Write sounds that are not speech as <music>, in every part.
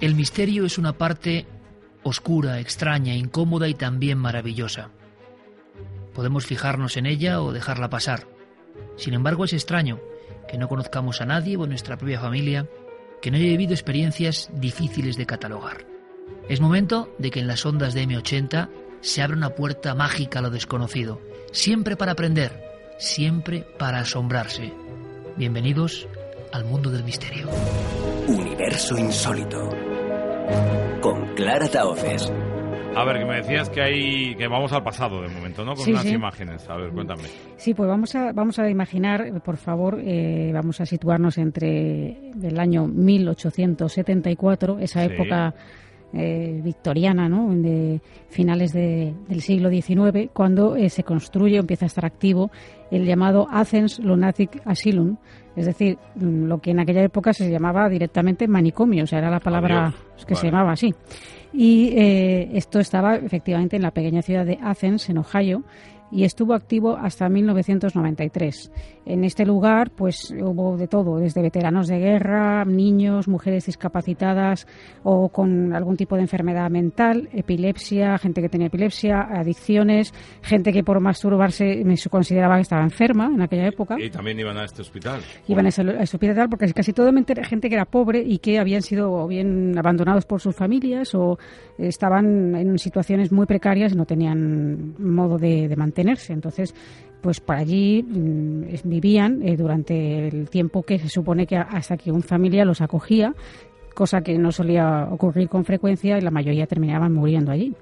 El misterio es una parte oscura, extraña, incómoda y también maravillosa. Podemos fijarnos en ella o dejarla pasar. Sin embargo, es extraño que no conozcamos a nadie o nuestra propia familia que no haya vivido experiencias difíciles de catalogar. Es momento de que en las ondas de M80 se abra una puerta mágica a lo desconocido, siempre para aprender, siempre para asombrarse. Bienvenidos al mundo del misterio. Universo insólito con Clara Taoces. A ver, que me decías que hay que vamos al pasado de momento, ¿no? Con Sí, unas sí. imágenes. A ver, cuéntame. Sí, pues vamos a, vamos a imaginar, por favor, eh, vamos a situarnos entre el año 1874, esa Sí. época eh, victoriana, ¿no? De finales de- del siglo XIX, cuando eh, se construye, empieza a estar activo el llamado Athens Lunatic Asylum, es decir, mm, lo que en aquella época se llamaba directamente manicomio, o sea, era la palabra Adiós. que se llamaba así. Y eh, esto estaba efectivamente en la pequeña ciudad de Athens, en Ohio, y estuvo activo hasta 1993. En este lugar, pues hubo de todo, desde veteranos de guerra, niños, mujeres discapacitadas o con algún tipo de enfermedad mental, epilepsia, gente que tenía epilepsia, adicciones, gente que por masturbarse me su- consideraba que estaba enferma en aquella época. Y también iban a este hospital. Iban a ese hospital porque casi todo era gente que era pobre y que habían sido o bien abandonados por sus familias o estaban en situaciones muy precarias y no tenían modo de, de mantenerse. Entonces, pues por allí mm, vivían eh, durante el tiempo que se supone que hasta que un familia los acogía cosa que no solía ocurrir con frecuencia y la mayoría terminaban muriendo allí.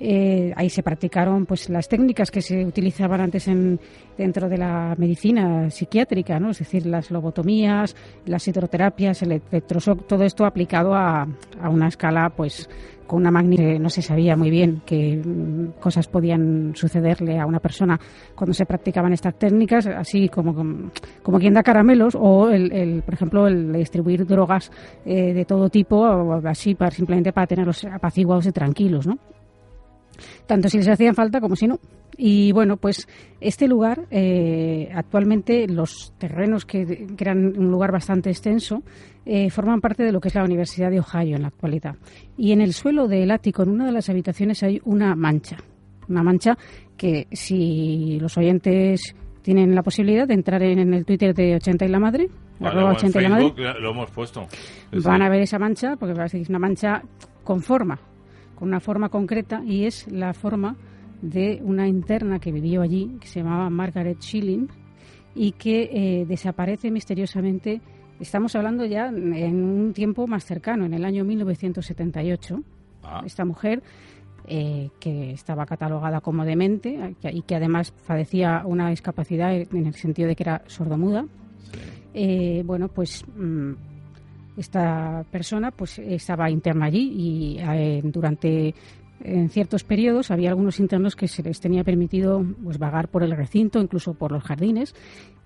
Eh, ahí se practicaron pues las técnicas que se utilizaban antes en, dentro de la medicina psiquiátrica, ¿no? es decir, las lobotomías, las hidroterapias, el electroshock, todo esto aplicado a, a una escala pues con una magnitud no se sabía muy bien qué mm, cosas podían sucederle a una persona cuando se practicaban estas técnicas, así como, como, como quien da caramelos o, el, el, por ejemplo, el distribuir drogas eh, de todo tipo, así para, simplemente para tenerlos apaciguados y tranquilos, ¿no? tanto si les hacían falta como si no. Y bueno, pues este lugar, eh, actualmente los terrenos que, que, eran un lugar bastante extenso, eh, forman parte de lo que es la Universidad de Ohio en la actualidad. Y en el suelo del ático, en una de las habitaciones, hay una mancha. Una mancha que si los oyentes tienen la posibilidad de entrar en el Twitter de 80 y la madre, Vale, arroba o en 80 y la madre, lo hemos puesto. Van a ver esa mancha, porque parece que es una mancha con forma, con una forma concreta, y es la forma de una interna que vivió allí, que se llamaba Margaret Schilling, y que eh, desaparece misteriosamente. Estamos hablando ya en un tiempo más cercano, en el año 1978. Ah. Esta mujer, eh, que estaba catalogada como demente y que además padecía una discapacidad en el sentido de que era sordomuda, Sí. eh, bueno, pues mm, esta persona pues estaba interna allí y eh, durante en ciertos periodos había algunos internos que se les tenía permitido pues vagar por el recinto, incluso por los jardines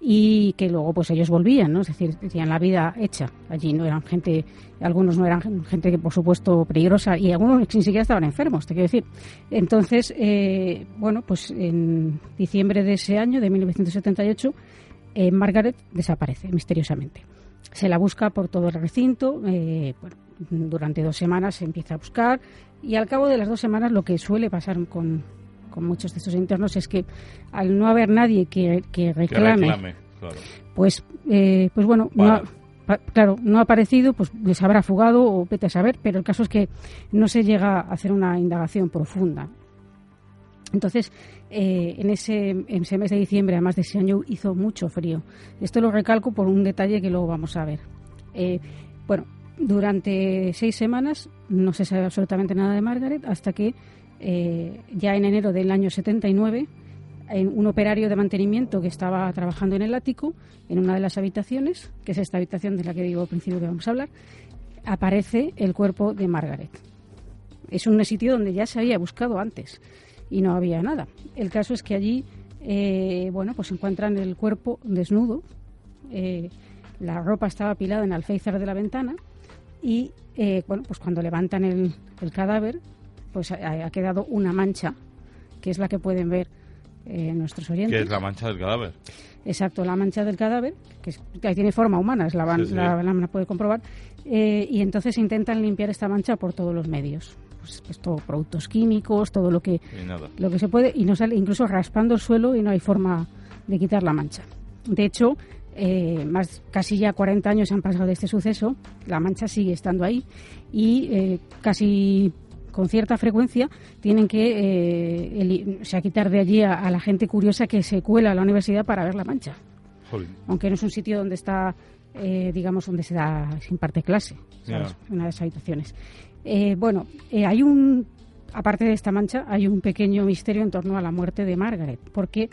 y que luego pues ellos volvían, ¿no? Es decir, tenían la vida hecha. Allí no eran gente, algunos no eran gente que por supuesto peligrosa y algunos ni siquiera estaban enfermos, te quiero decir. Entonces, eh, bueno, pues en diciembre de ese año, de 1978, eh, Margaret desaparece misteriosamente. Se la busca por todo el recinto, eh, bueno, durante dos semanas se empieza a buscar y al cabo de las dos semanas lo que suele pasar con, con muchos de estos internos es que al no haber nadie que, que Que reclame, claro. pues, eh, pues bueno, no ha- pa- claro, no ha aparecido, pues les habrá fugado o vete a saber, pero el caso es que no se llega a hacer una indagación profunda. Entonces, eh, en, ese, en ese mes de diciembre, además de ese año, hizo mucho frío. Esto lo recalco por un detalle que luego vamos a ver. Eh, bueno, durante seis semanas no se sabe absolutamente nada de Margaret hasta que eh, ya en enero del año 79 en un operario de mantenimiento que estaba trabajando en el ático, en una de las habitaciones, que es esta habitación de la que digo al principio que vamos a hablar, aparece el cuerpo de Margaret. Es un sitio donde ya se había buscado antes y no había nada. El caso es que allí, eh, bueno, pues encuentran el cuerpo desnudo, eh, la ropa estaba apilada en el alféizar de la ventana y, eh, bueno, pues cuando levantan el, el cadáver, pues ha, ha quedado una mancha, que es la que pueden ver eh, nuestros oyentes. ¿Qué es la mancha del cadáver? Exacto, la mancha del cadáver, que, es- que tiene forma humana, es la, van- Sí, sí. la, la puede comprobar, eh, y entonces intentan limpiar esta mancha por todos los medios. Pues, pues todo, productos químicos, todo lo que, lo que se puede, y no sale, incluso raspando el suelo y no hay forma de quitar la mancha. De hecho, eh, más casi ya 40 años han pasado de este suceso, la mancha sigue estando ahí y eh, casi con cierta frecuencia tienen que eh, o sea, quitar de allí a, a la gente curiosa que se cuela a la universidad para ver la mancha, aunque no es un sitio donde está, eh, digamos, donde se da, se imparte clase, una de las habitaciones. Bueno, hay un, aparte de esta mancha, hay un pequeño misterio en torno a la muerte de Margaret, porque,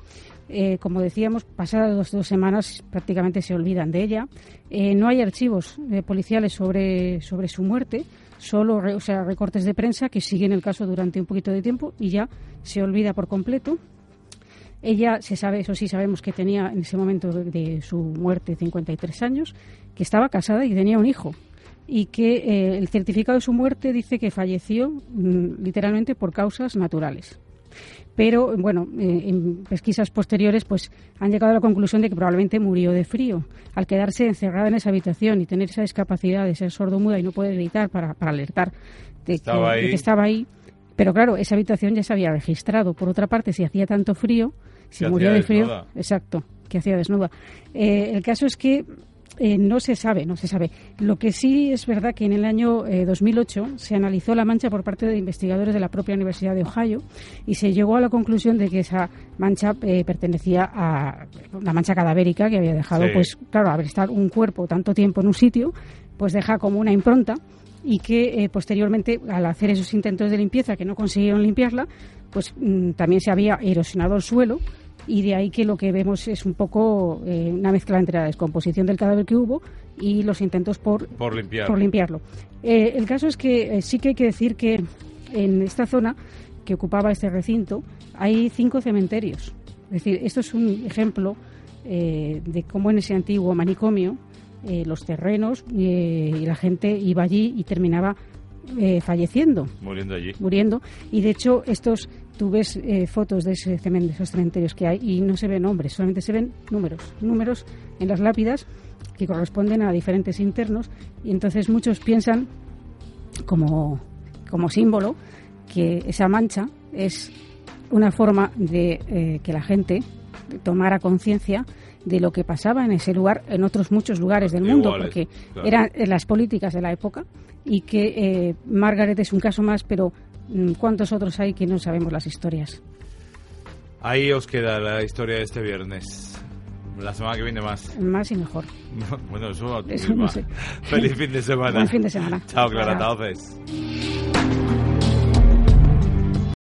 eh, como decíamos, pasadas dos, semanas prácticamente se olvidan de ella. Eh, no hay archivos policiales sobre, sobre su muerte, solo o sea, recortes de prensa que siguen el caso durante un poquito de tiempo y ya se olvida por completo. Ella se sabe, eso sí sabemos que tenía en ese momento de, de su muerte 53 años, que estaba casada y tenía un hijo y que eh, el certificado de su muerte dice que falleció mm, literalmente por causas naturales. Pero bueno, eh, en pesquisas posteriores pues han llegado a la conclusión de que probablemente murió de frío al quedarse encerrada en esa habitación y tener esa discapacidad de ser sordomuda y no poder gritar para, para alertar de que, Estaba de que ahí. estaba ahí. Pero claro, esa habitación ya se había registrado. Por otra parte, si hacía tanto frío, si murió de frío, desnuda. exacto, que hacía desnuda. Eh, el caso es que eh, no se sabe, no se sabe. Lo que sí es verdad que en el año eh, 2008 se analizó la mancha por parte de investigadores de la propia Universidad de Ohio y se llegó a la conclusión de que esa mancha eh, pertenecía a una mancha cadavérica que había dejado, Sí. pues claro, haber estado un cuerpo tanto tiempo en un sitio, pues deja como una impronta y que eh, posteriormente al hacer esos intentos de limpieza que no consiguieron limpiarla, pues mm, también se había erosionado el suelo y de ahí que lo que vemos es un poco eh, una mezcla entre la descomposición del cadáver que hubo y los intentos por, Por limpiar. por limpiarlo. Eh, el caso es que eh, sí que hay que decir que en esta zona que ocupaba este recinto hay cinco cementerios. Es decir, esto es un ejemplo de cómo en ese antiguo manicomio los terrenos y la gente iba allí y terminaba eh, falleciendo. Muriendo allí. muriendo. Y de hecho estos tú ves eh, fotos de, ese cemen- de esos cementerios que hay y no se ven nombres solamente se ven números. Números en las lápidas que corresponden a diferentes internos. Y entonces muchos piensan como como símbolo que esa mancha es una forma de eh, que la gente tomara conciencia de lo que pasaba en ese lugar, en otros muchos lugares del mundo, Iguales, porque claro. eran eh, las políticas de la época y que eh, Margaret es un caso más, pero mm, ¿cuántos otros hay que no sabemos las historias? Ahí os queda la historia de este viernes. La semana que viene más. Más y mejor. <laughs> Bueno, eso, Eso no sé. <laughs> Feliz fin de semana. Buen fin de semana. Chao, Clara Chao.